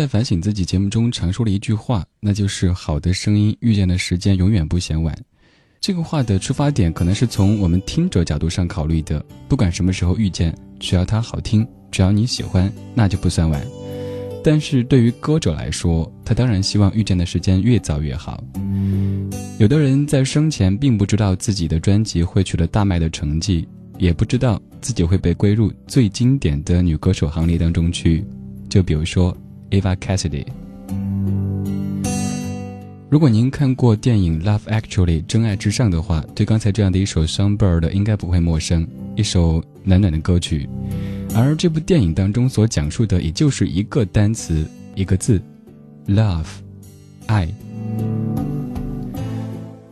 在反省自己节目中常说了一句话，那就是“好的声音遇见的时间永远不嫌晚”。这个话的出发点可能是从我们听者角度上考虑的，不管什么时候遇见，只要它好听，只要你喜欢，那就不算晚。但是对于歌者来说，他当然希望遇见的时间越早越好。有的人在生前并不知道自己的专辑会取得大卖的成绩，也不知道自己会被归入最经典的女歌手行列当中去，就比如说。Eva Cassidy。如果您看过电影《Love Actually》真爱至上的话，对刚才这样的一首《Songbird》应该不会陌生，一首暖暖的歌曲。而这部电影当中所讲述的，也就是一个单词，一个字，love，爱。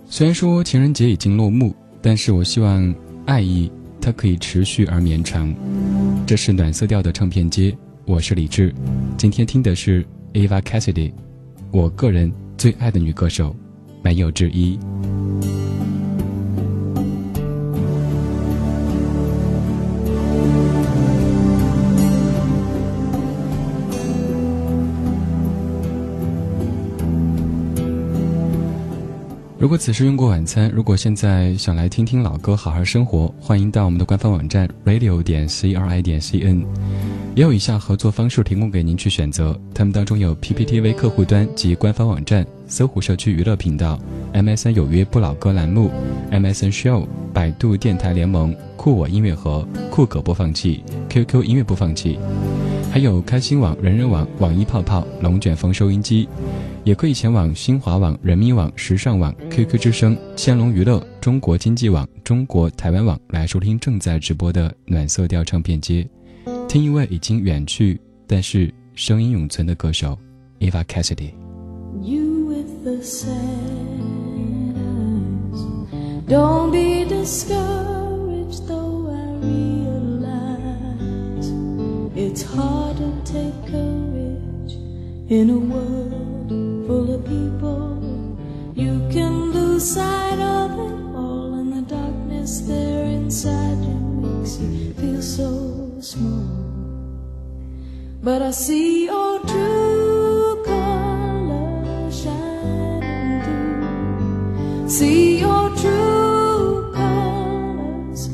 虽然说情人节已经落幕，但是我希望爱意它可以持续而绵长。这是暖色调的唱片街。我是李智今天听的是 eva cassidy 我个人最爱的女歌手没有之一。如果此时用过晚餐如果现在想来听听老歌好好生活欢迎到我们的官方网站 radio 点 cri 点 cn 也有以下合作方式提供给您去选择。他们当中有 PPTV 客户端及官方网站、搜狐社区娱乐频道、MSN 有约不老歌栏目、MSN Show、百度电台联盟、酷我音乐盒、酷狗播放器、QQ 音乐播放器，还有开心网、人人网、网易泡泡、龙卷风收音机。也可以前往新华网、人民网、时尚网、QQ 之声、千龙娱乐、中国经济网、中国台湾网来收听正在直播的暖色调唱片街，听一位已经远去但是声音永存的歌手 Eva Cassidy。full of people. You can lose sight of it all, and the darkness there inside you makes you feel so small. But I see your true colors shining through. See your true colors.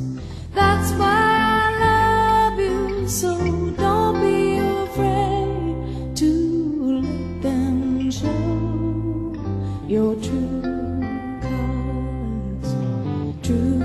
That's why I love you so. Don't be afraid to let them show your true colors. True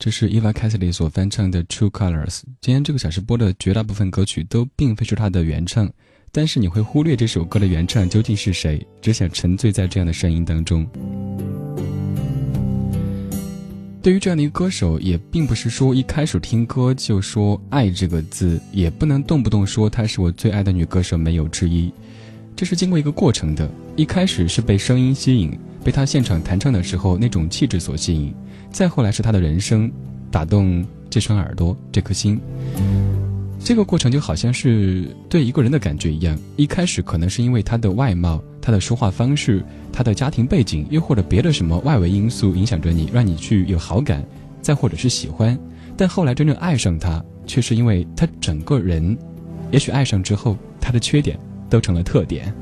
这是 Eva Cassidy 所翻唱的《True Colors》。今天这个小时播的绝大部分歌曲都并非是她的原唱，但是你会忽略这首歌的原唱究竟是谁，只想沉醉在这样的声音当中。对于这样的一个歌手，也并不是说一开始听歌就说“爱”这个字，也不能动不动说她是我最爱的女歌手，没有之一。这是经过一个过程的，一开始是被声音吸引，被他现场弹唱的时候那种气质所吸引，再后来是他的人声打动这双耳朵，这颗心。这个过程就好像是对一个人的感觉一样，一开始可能是因为他的外貌、他的说话方式、他的家庭背景，又或者别的什么外围因素影响着你，让你去有好感，再或者是喜欢。但后来真正爱上他，却是因为他整个人，也许爱上之后，他的缺点都成了特点。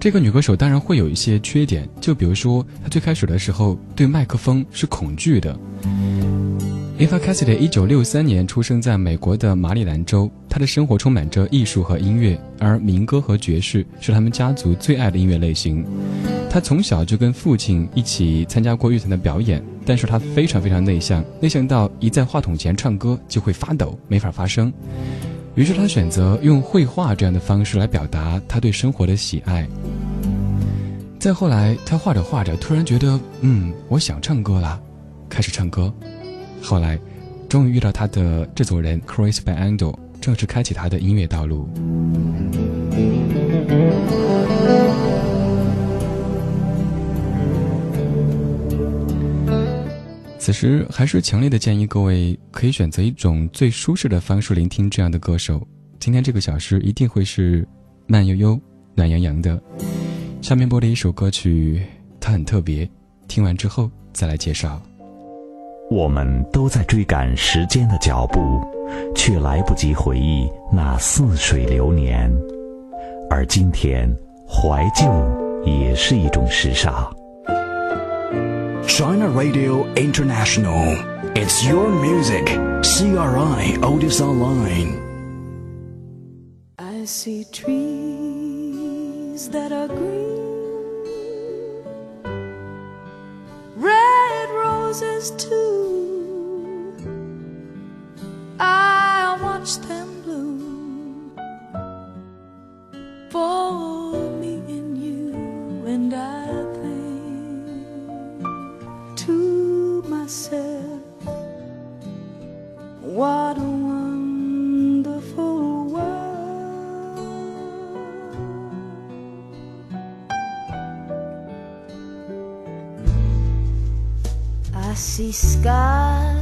这个女歌手当然会有一些缺点，就比如说她最开始的时候对麦克风是恐惧的。Eva Cassidy 一九六三年出生在美国的马里兰州，她的生活充满着艺术和音乐，而民歌和爵士是他们家族最爱的音乐类型。她从小就跟父亲一起参加过乐团的表演，但是她非常非常内向，内向到一在话筒前唱歌就会发抖，没法发声。于是他选择用绘画这样的方式来表达他对生活的喜爱。再后来，他画着画着，突然觉得，嗯，我想唱歌了，开始唱歌。后来，终于遇到他的制作人 Chris Bando，正式开启他的音乐道路。此时，还是强烈的建议各位可以选择一种最舒适的方式聆听这样的歌手。今天这个小时一定会是慢悠悠、暖洋洋的。下面播的一首歌曲，它很特别，听完之后再来介绍。我们都在追赶时间的脚步，却来不及回忆那似水流年。而今天，怀旧也是一种时尚。China Radio International. It's your music. CRI Otis Online. I see trees that are green, red roses too. I watch them bloom for me and you, and I myself, what a wonderful world. I see skies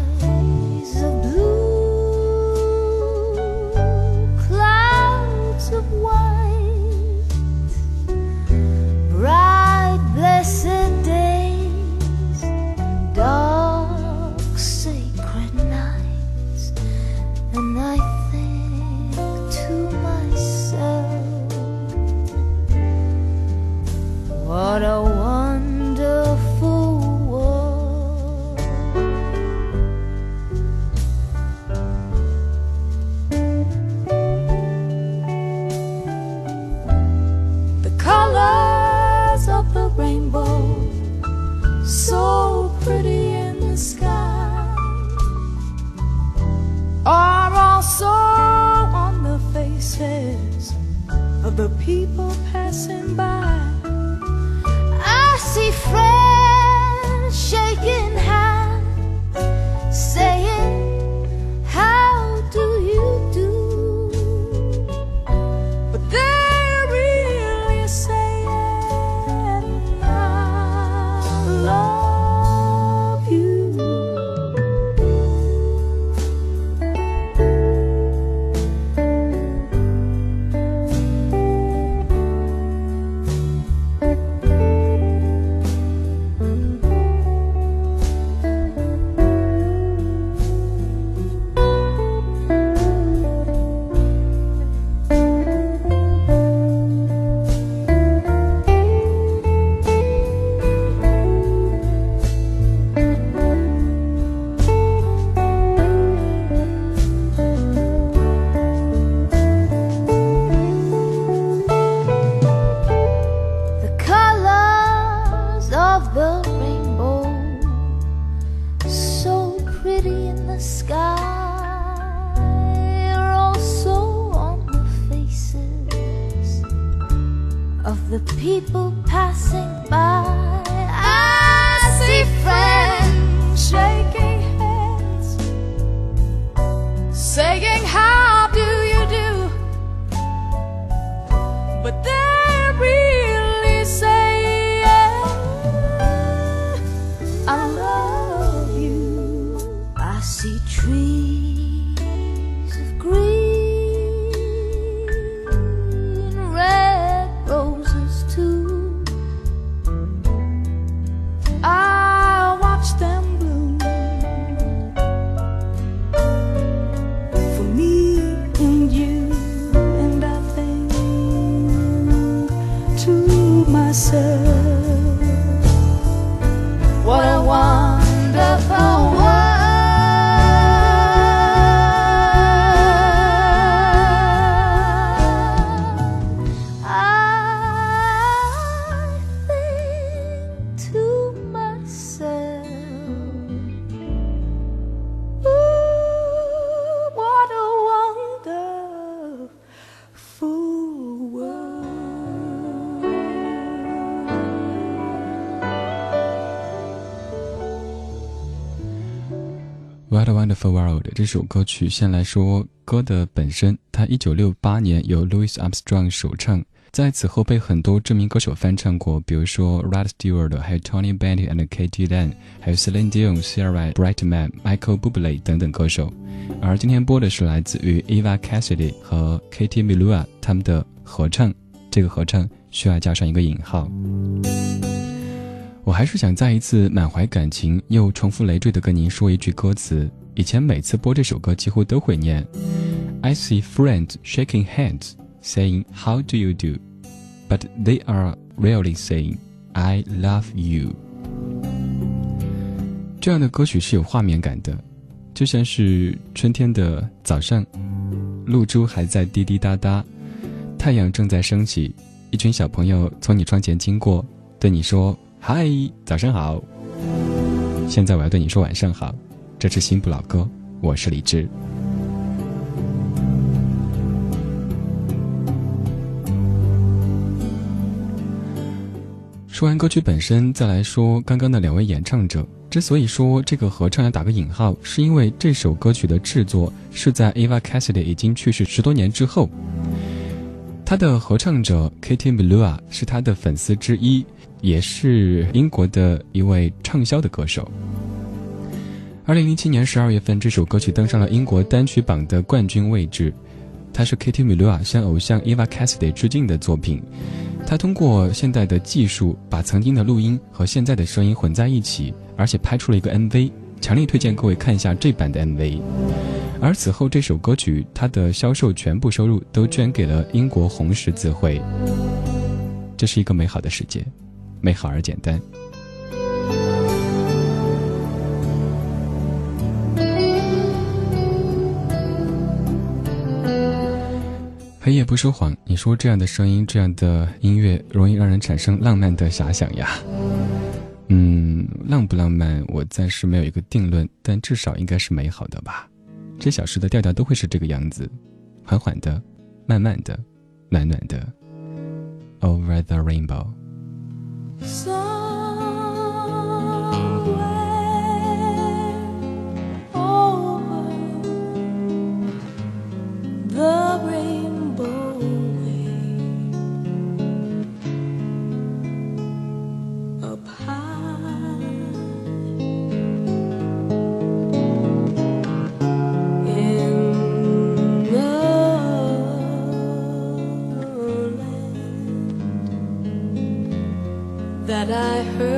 What a Wonderful World》这首歌曲，先来说歌的本身，它一九六八年由 Louis Armstrong 首唱，在此后被很多知名歌手翻唱过，比如说 Rod Stewart，还有 Tony Bennett and Katie l a n 还有 Celine Dion、Sarah Brightman、Michael Bublé 等等歌手。而今天播的是来自于 Eva Cassidy 和 Katie Melua 他们的合唱，这个合唱需要加上一个引号。我还是想再一次满怀感情又重复累赘的跟您说一句歌词。以前每次播这首歌几乎都会念：I see friends shaking hands, saying How do you do? But they are really saying I love you。这样的歌曲是有画面感的，就像是春天的早上，露珠还在滴滴答答，太阳正在升起，一群小朋友从你窗前经过，对你说。嗨，早上好！现在我要对你说晚上好。这是新不老歌，我是李志。说完歌曲本身，再来说刚刚的两位演唱者。之所以说这个合唱要打个引号，是因为这首歌曲的制作是在 Eva Cassidy 已经去世十多年之后。他的合唱者 Katie Melua 是他的粉丝之一，也是英国的一位畅销的歌手。二零零七年十二月份，这首歌曲登上了英国单曲榜的冠军位置。它是 Katie Melua 向偶像 Eva Cassidy 致敬的作品。他通过现代的技术，把曾经的录音和现在的声音混在一起，而且拍出了一个 MV。强烈推荐各位看一下这版的 MV。而此后，这首歌曲它的销售全部收入都捐给了英国红十字会。这是一个美好的世界，美好而简单。黑夜不说谎，你说这样的声音，这样的音乐，容易让人产生浪漫的遐想呀。嗯，浪不浪漫，我暂时没有一个定论，但至少应该是美好的吧。这小时的调调都会是这个样子，缓缓的，慢慢的，暖暖的。Over the rainbow。Somewhere over the rainbow that I heard.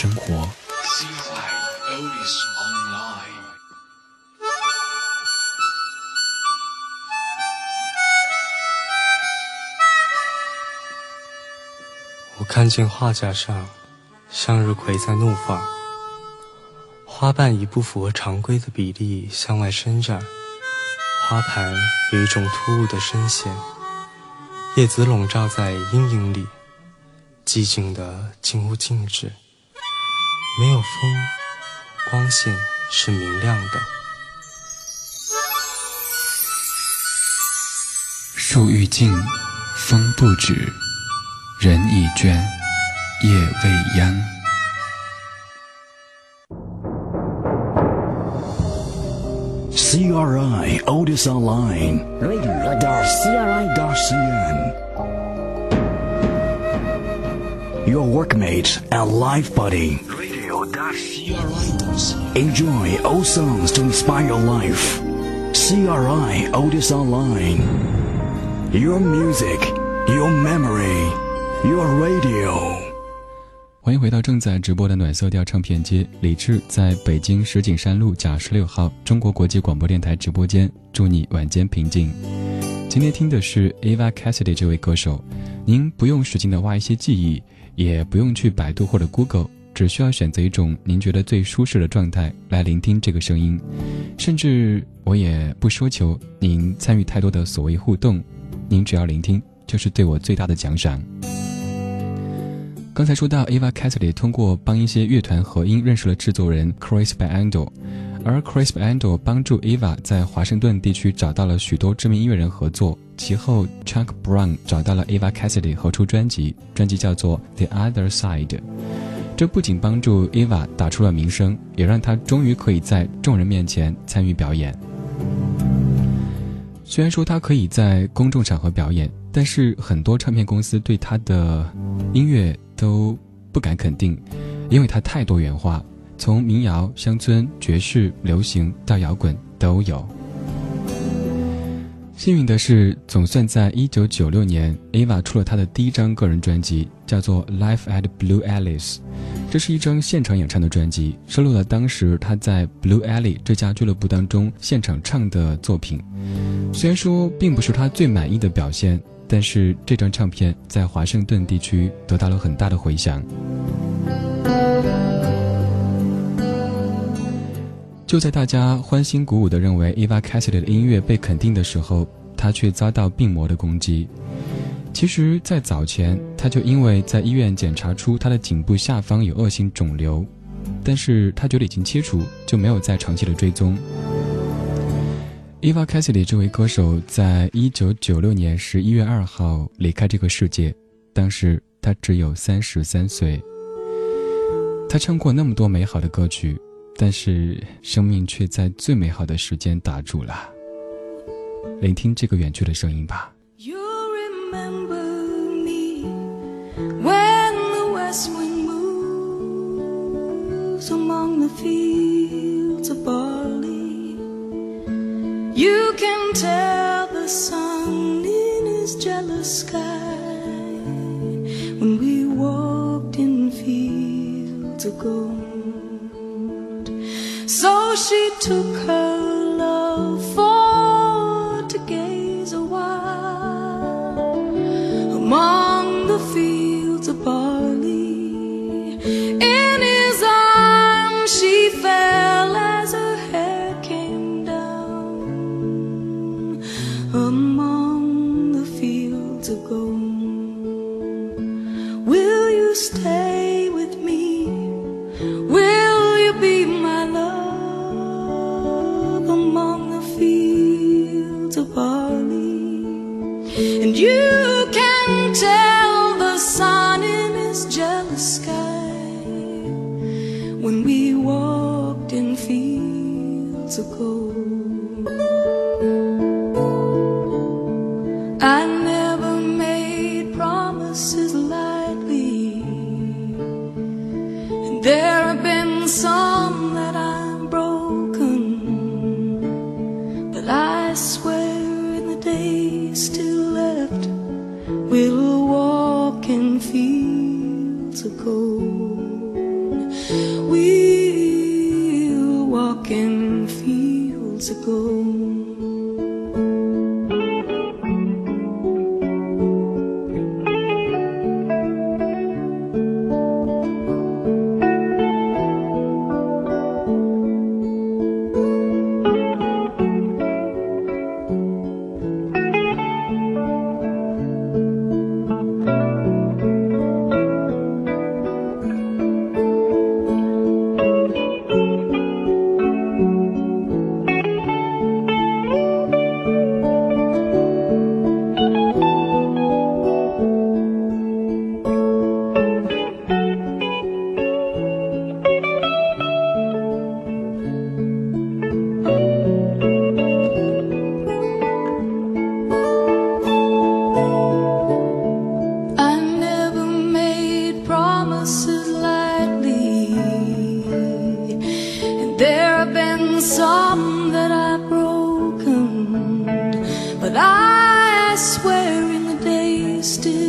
生活。我看见画架上，向日葵在怒放，花瓣以不符合常规的比例向外伸展，花盘有一种突兀的深陷，叶子笼罩在阴影里，寂静的近乎静止，没有风，光线是明亮的。树欲静，风不止，人已倦，夜未央。CRI Otis Online. Radio.cri.cn. Your workmate and life buddy. Radio.cri.cn. Enjoy old songs to inspire your life. CRI Otis Online. Your music, your memory, your radio. 欢迎回到正在直播的暖色调唱片街，李志在北京石景山路甲十六号中国国际广播电台直播间，祝你晚间平静。今天听的是 Ava Cassidy 这位歌手，您不用使劲的挖一些记忆，也不用去百度或者 Google，只需要选择一种您觉得最舒适的状态来聆听这个声音，甚至我也不奢求您参与太多的所谓互动，您只要聆听就是对我最大的奖赏。刚才说到 Eva Cassidy 通过帮一些乐团合音认识了制作人 Chris Bando，而 Chris Bando 帮助 Eva 在华盛顿地区找到了许多知名音乐人合作。其后 Chuck Brown 找到了 Eva Cassidy 合出专辑，专辑叫做《The Other Side》。这不仅帮助 Eva 打出了名声，也让她终于可以在众人面前参与表演。虽然说她可以在公众场合表演，但是很多唱片公司对她的音乐都不敢肯定，因为她太多元化，从民谣、乡村、爵士、流行到摇滚都有。幸运的是，总算在一九九六年，Ava 出了她的第一张个人专辑，叫做《Life at Blue Alice》。这是一张现场演唱的专辑，收录了当时她在 Blue Alley 这家俱乐部当中现场唱的作品。虽然说并不是她最满意的表现，但是这张唱片在华盛顿地区得到了很大的回响。就在大家欢欣鼓舞地认为 Eva Cassidy 的音乐被肯定的时候，她却遭到病魔的攻击。其实，在早前，她就因为在医院检查出她的颈部下方有恶性肿瘤，但是她觉得已经切除，就没有再长期的追踪。Eva Cassidy 这位歌手在一九九六年十一月二号离开这个世界，当时她只有三十三岁。她唱过那么多美好的歌曲。但是生命却在最美好的时间打住了。聆听这个远去的声音吧。You remember me when the west wind moves among the fields of barley. You can tell the sun in his jealous sky when we walked in fields of gold. She took her sky when we walked in fields of gold. Still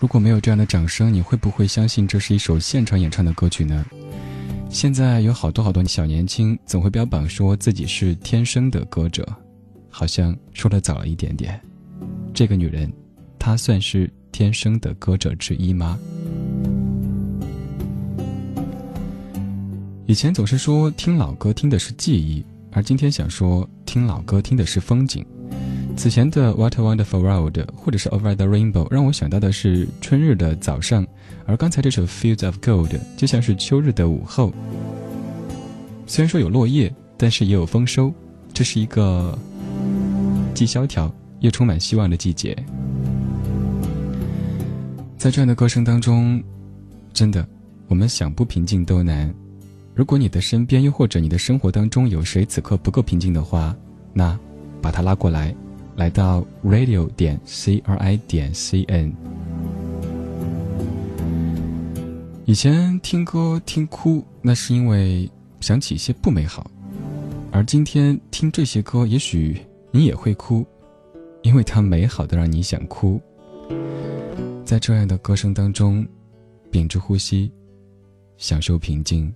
如果没有这样的掌声，你会不会相信这是一首现场演唱的歌曲呢？现在有好多好多小年轻总会标榜说自己是天生的歌者，好像说的早了一点点。这个女人，她算是天生的歌者之一吗？以前总是说听老歌听的是记忆，而今天想说听老歌听的是风景。此前的《What a Wonderful World》或者是《Over the Rainbow》让我想到的是春日的早上，而刚才这首《Fields of Gold》就像是秋日的午后。虽然说有落叶，但是也有丰收，这是一个既萧条又充满希望的季节。在这样的歌声当中，真的，我们想不平静都难。如果你的身边又或者你的生活当中有谁此刻不够平静的话，那把他拉过来。来到 radio 点 c r i 点 c n。以前听歌听哭，那是因为想起一些不美好；而今天听这些歌，也许你也会哭，因为它美好的让你想哭。在这样的歌声当中，屏住呼吸，享受平静。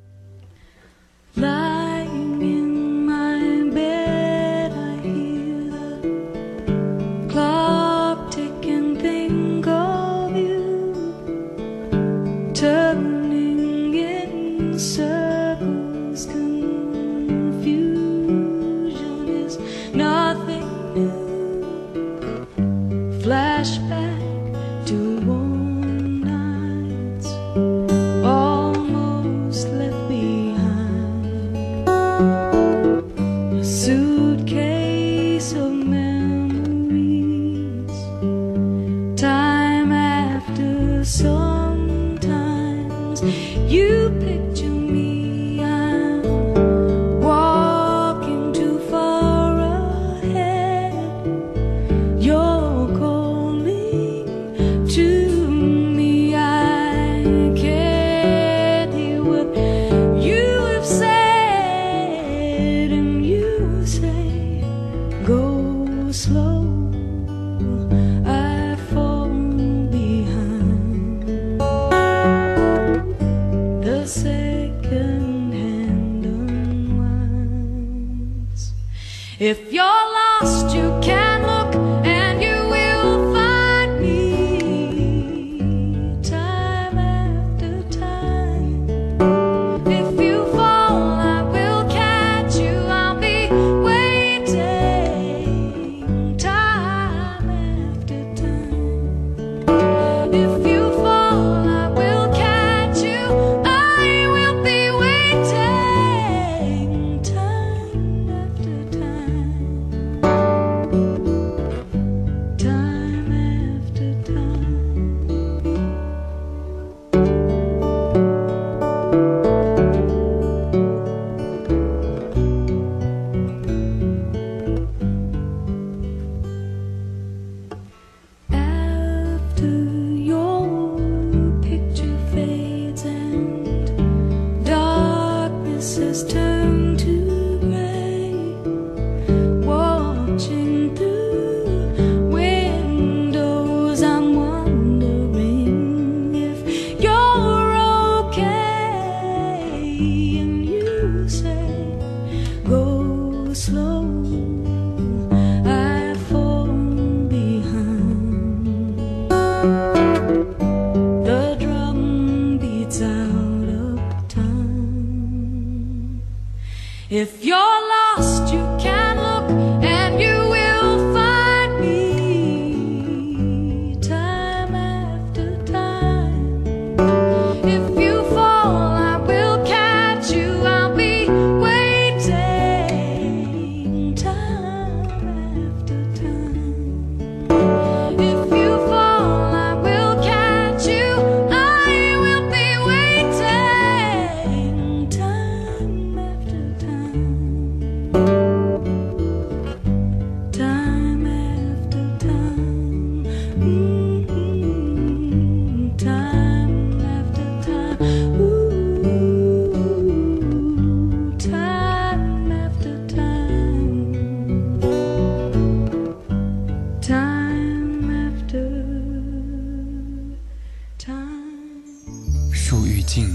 树欲静，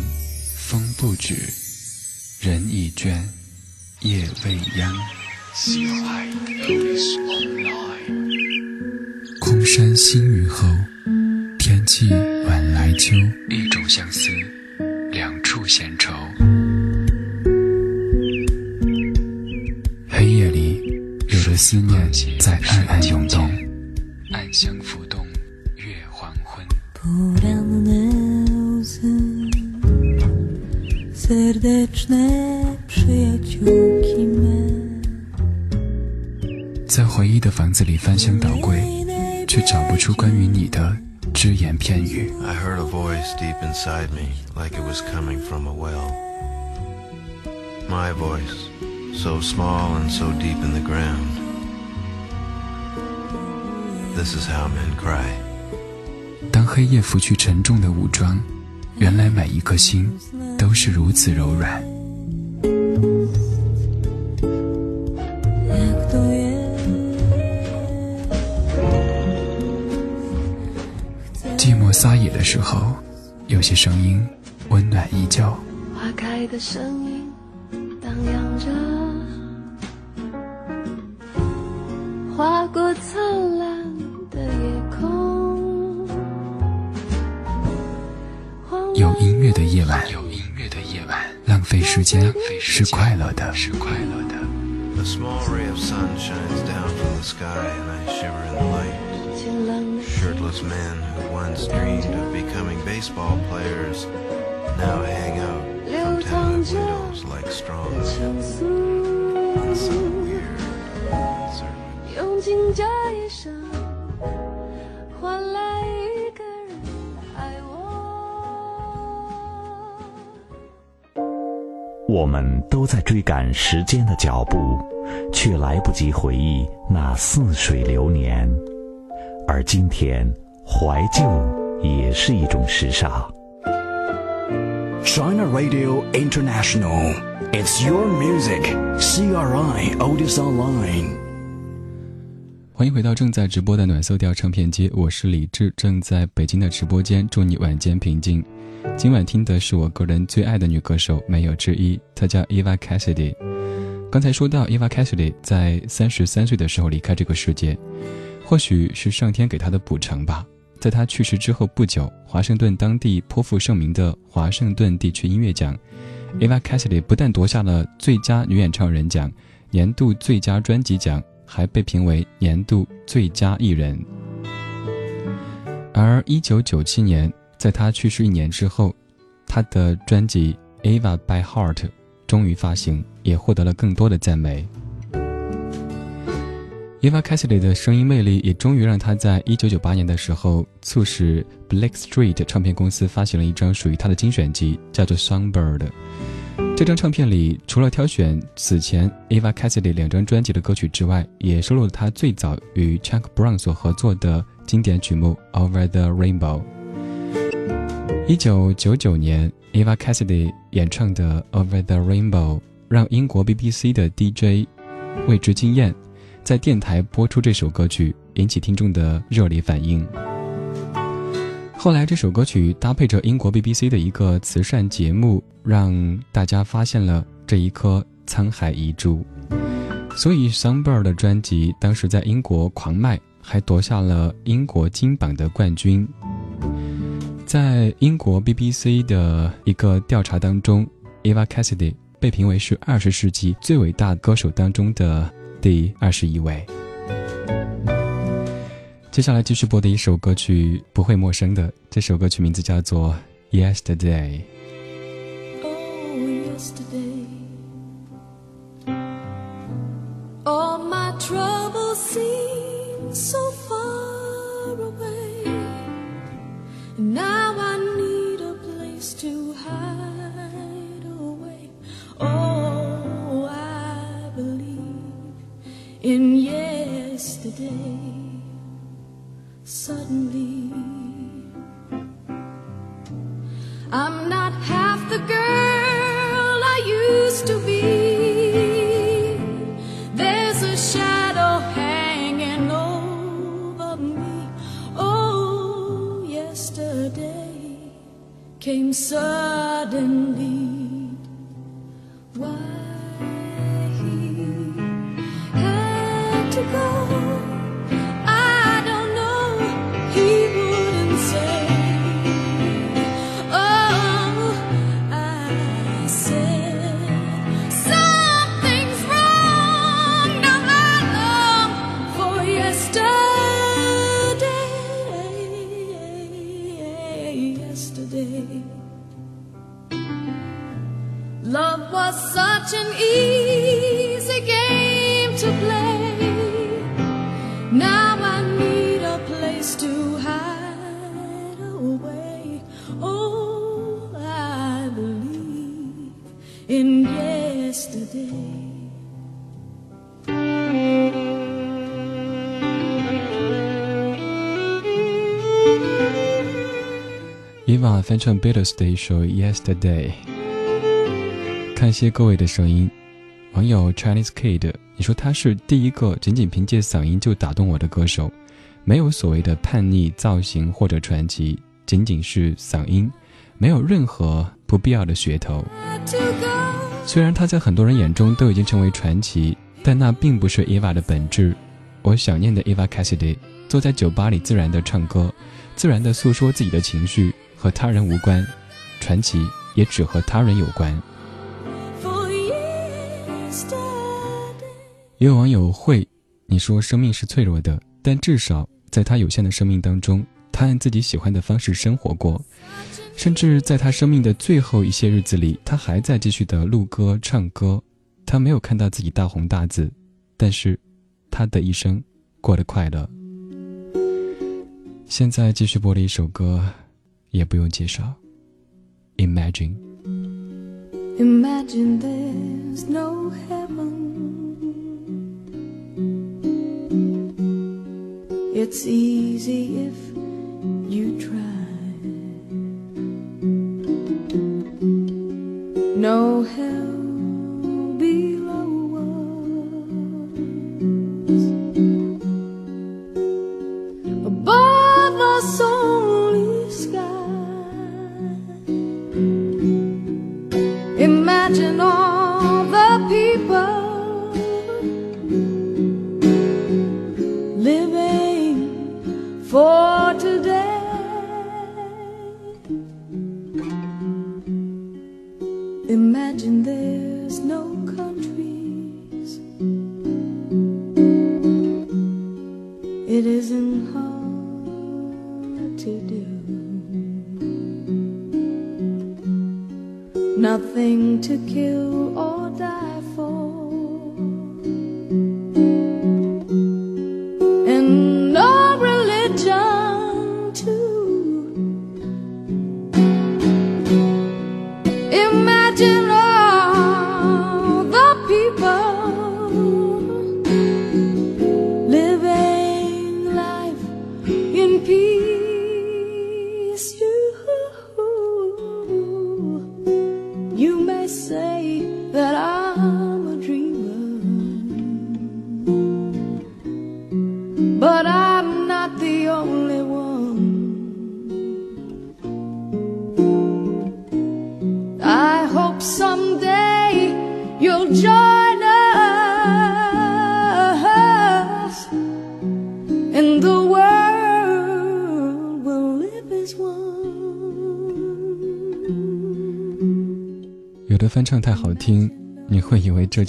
风不止，人已倦，夜未央。空山新雨后，天气晚来秋。一种相思，两处闲愁。黑夜里，有的思念在暗暗涌动，暗香浮动，月黄昏。在回忆的房子里翻箱倒柜，却找不出关于你的只言片语。I heard a voice deep inside me, like it was coming from a well. My voice, so small and so deep in the ground. This is how men cry. 当黑夜拂去沉重的武装，原来每一颗心都是如此柔软。声音温暖依旧。花开的声音荡漾着，划过灿烂的夜空。荒有音乐的夜晚，有音乐的夜晚，浪费时间是快乐的，是快乐的。A small ray of sun shines down from the sky, and I shiver in the light. Shirtless men who once dreamed of becoming baseball players now hang out from tenement windows like straw. 情愫，So weird. Certain. 用尽这一生，换来一个人爱我。我们都在追赶时间的脚步，却来不及回忆那似水流年。而今天，怀旧也是一种时尚。China Radio International. It's your music. CRI Otis Online. 欢迎回到正在直播的暖色调唱片机，我是李志，正在北京的直播间，祝你晚间平静。今晚听的是我个人最爱的女歌手，没有之一，她叫 Eva Cassidy。刚才说到 Eva Cassidy 在三十三岁的时候离开这个世界，或许是上天给她的补偿吧。在她去世之后不久，华盛顿当地颇负盛名的华盛顿地区音乐奖，Eva Cassidy 不但夺下了最佳女演唱人奖、年度最佳专辑奖，还被评为年度最佳艺人。而一九九七年，在她去世一年之后，她的专辑《Eva by Heart》终于发行，也获得了更多的赞美。Eva Cassidy 的声音魅力也终于让她在一九九八年的时候，促使 Black Street 唱片公司发行了一张属于她的精选集，叫做《Songbird》。这张唱片里，除了挑选此前 Eva Cassidy 两张专辑的歌曲之外，也收录了她最早与 Chuck Brown 所合作的经典曲目《Over the Rainbow》。一九九九年，Eva Cassidy 演唱的《Over the Rainbow》让英国 BBC 的 DJ 为之惊艳，在电台播出这首歌曲，引起听众的热烈反应。后来，这首歌曲搭配着英国 BBC 的一个慈善节目，让大家发现了这一颗沧海遗珠。所以，《Songbird》的专辑当时在英国狂卖，还夺下了英国金榜的冠军。在英国 BBC 的一个调查当中，Eva Cassidy 被评为是二十世纪最伟大歌手当中的第二十一位。接下来继续播的一首歌曲不会陌生的，这首歌曲名字叫做《Yesterday》。In yesterday. Suddenly, I'm not half the girl I used to be. There's a shadow hanging over me. Oh, yesterday came suddenly. Why Eva 翻唱 Beatles 的一首《Yesterday》。看些各位的声音，网友 Chinese Kid，你说他是第一个仅仅凭借嗓音就打动我的歌手，没有所谓的叛逆造型或者传奇，仅仅是嗓音，没有任何不必要的噱头。虽然他在很多人眼中都已经成为传奇，但那并不是 Eva 的本质。我想念的 Eva Cassidy，坐在酒吧里自然的唱歌，自然的诉说自己的情绪，和他人无关，传奇也只和他人有关。也有网友会，你说生命是脆弱的，但至少在他有限的生命当中，他按自己喜欢的方式生活过，甚至在他生命的最后一些日子里，他还在继续的录歌唱歌。他没有看到自己大红大紫，但是他的一生过得快乐。现在继续播的一首歌，也不用介绍，《Imagine》。 Imagine there's no heaven. It's easy if you try. No hell Nothing to kill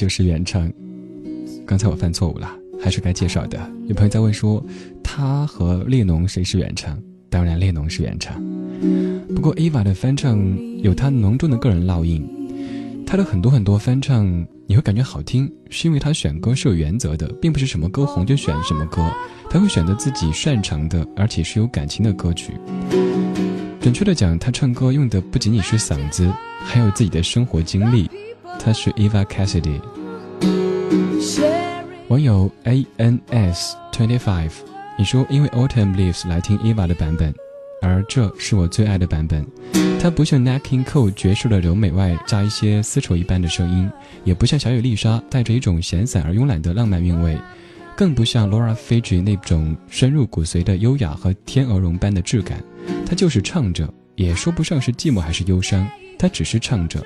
就是原唱。刚才我犯错误了，还是该介绍的。有朋友在问说，他和列侬谁是原唱？当然，列侬是原唱。不过，Eva 的翻唱有他浓重的个人烙印。他的很多很多翻唱，你会感觉好听，是因为他选歌是有原则的，并不是什么歌红就选什么歌，他会选择自己擅长的，而且是有感情的歌曲。准确的讲，他唱歌用的不仅仅是嗓子，还有自己的生活经历。他是 Eva Cassidy。网友 A N S Twenty Five，你说因为 Autumn Leaves 来听 Eva 的版本。而这是我最爱的版本，它不像 Nat King Cole 爵士的柔美外加一些丝绸一般的声音，也不像小野丽莎带着一种闲散而慵懒的浪漫韵味，更不像 Laura Fiji 那种深入骨髓的优雅和天鹅绒般的质感。它就是唱着，也说不上是寂寞还是忧伤，它只是唱着，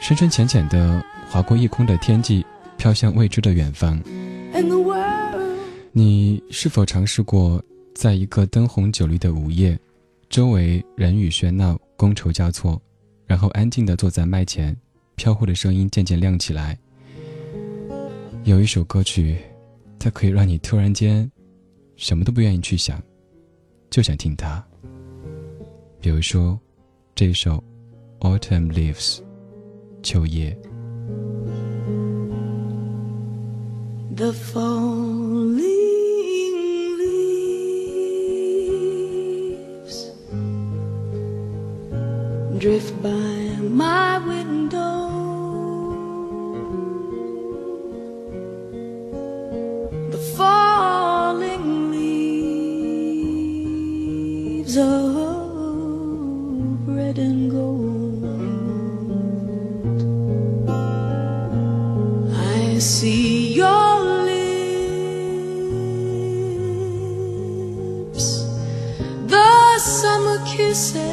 深深浅浅的划过夜空的天际，飘向未知的远方。你是否尝试过？在一个灯红酒绿的午夜，周围人语喧闹，觥筹交错，然后安静地坐在麦前，飘忽的声音渐渐亮起来。有一首歌曲，它可以让你突然间什么都不愿意去想，就想听它。比如说，这首《Autumn Leaves》，秋叶。The falling leaves drift by my window. The falling leaves of kisses.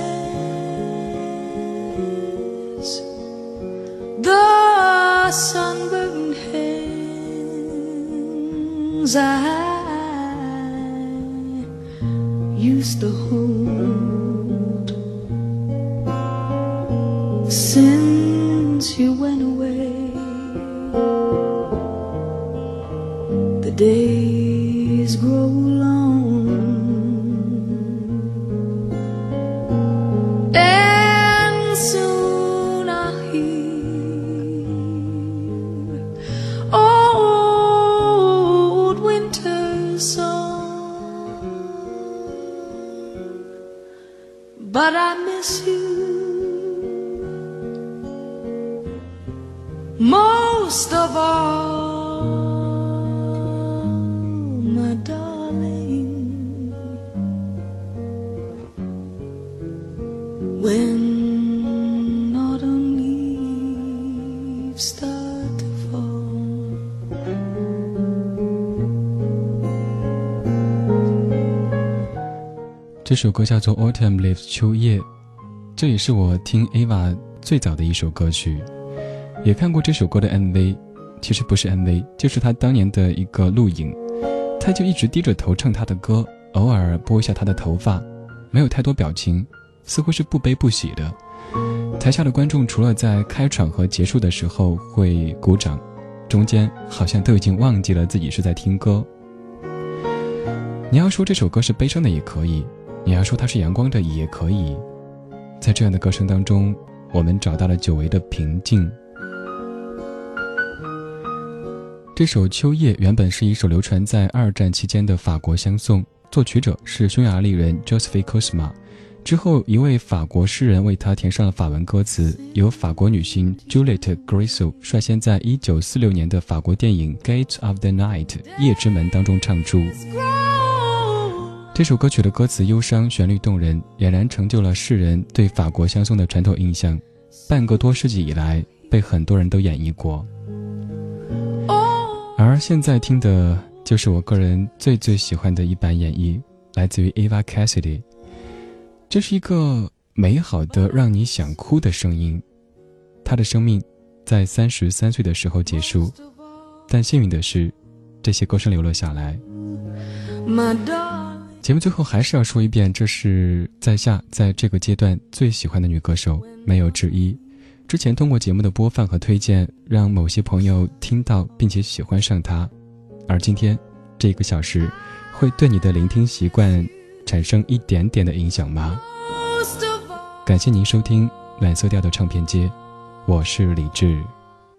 sunburned hands I used to hold since you went away. The days 心 most of all, my darling. When autumn leaves start to fall. 这首歌叫做《Autumn Leaves》秋叶，这也是我听 Ava 最早的一首歌曲，也看过这首歌的 MV，其实不是 MV，就是他当年的一个录影，他就一直低着头唱他的歌，偶尔拨一下他的头发，没有太多表情，似乎是不悲不喜的。台下的观众除了在开场和结束的时候会鼓掌，中间好像都已经忘记了自己是在听歌。你要说这首歌是悲伤的也可以。你要说它是阳光的也可以，在这样的歌声当中，我们找到了久违的平静。这首《秋夜》原本是一首流传在二战期间的法国相颂，作曲者是匈牙利人 Josephine Cosma，之后一位法国诗人为他填上了法文歌词，由法国女星 Juliette Gréco 率先在一九四六年的法国电影《Gate of the Night》夜之门当中唱出。这首歌曲的歌词忧伤，旋律动人，俨然成就了世人对法国相送的传统印象。半个多世纪以来，被很多人都演绎过。而现在听的就是我个人最最喜欢的一版演绎，来自于 Eva Cassidy。这是一个美好的让你想哭的声音。她的生命在三十三岁的时候结束，但幸运的是，这些歌声留了下来。节目最后还是要说一遍，这是在下在这个阶段最喜欢的女歌手，没有之一。之前通过节目的播放和推荐，让某些朋友听到并且喜欢上她，而今天这一个小时，会对你的聆听习惯产生一点点的影响吗？感谢您收听暖色调的唱片街，我是李志。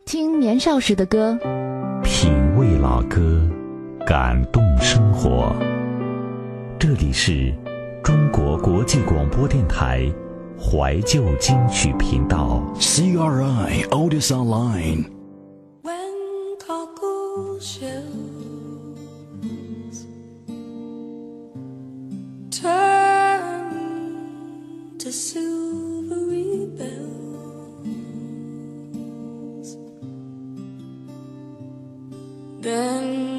听年少时的歌，品味老歌，感动生活。这里是中国国际广播电台。怀旧金曲频道，CRI Otis Online。When cockle shells turn to silvery bells, then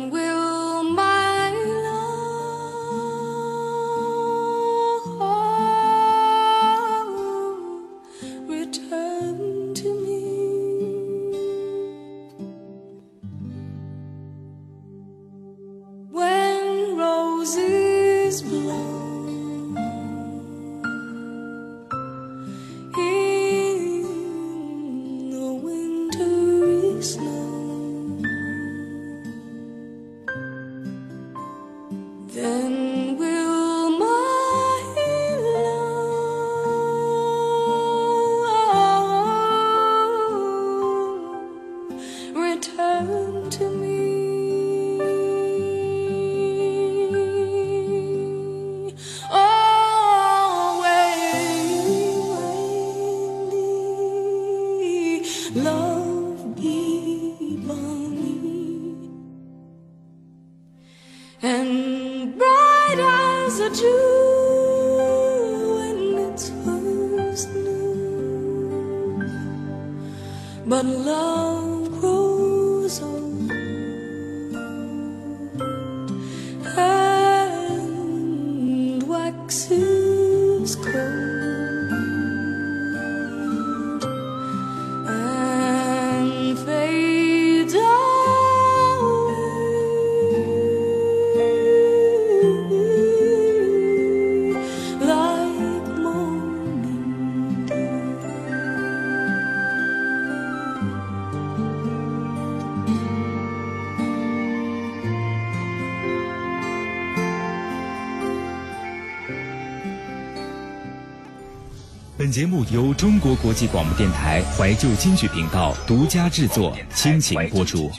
本节目由中国国际广播电台怀旧金曲频道独家制作，倾情播出。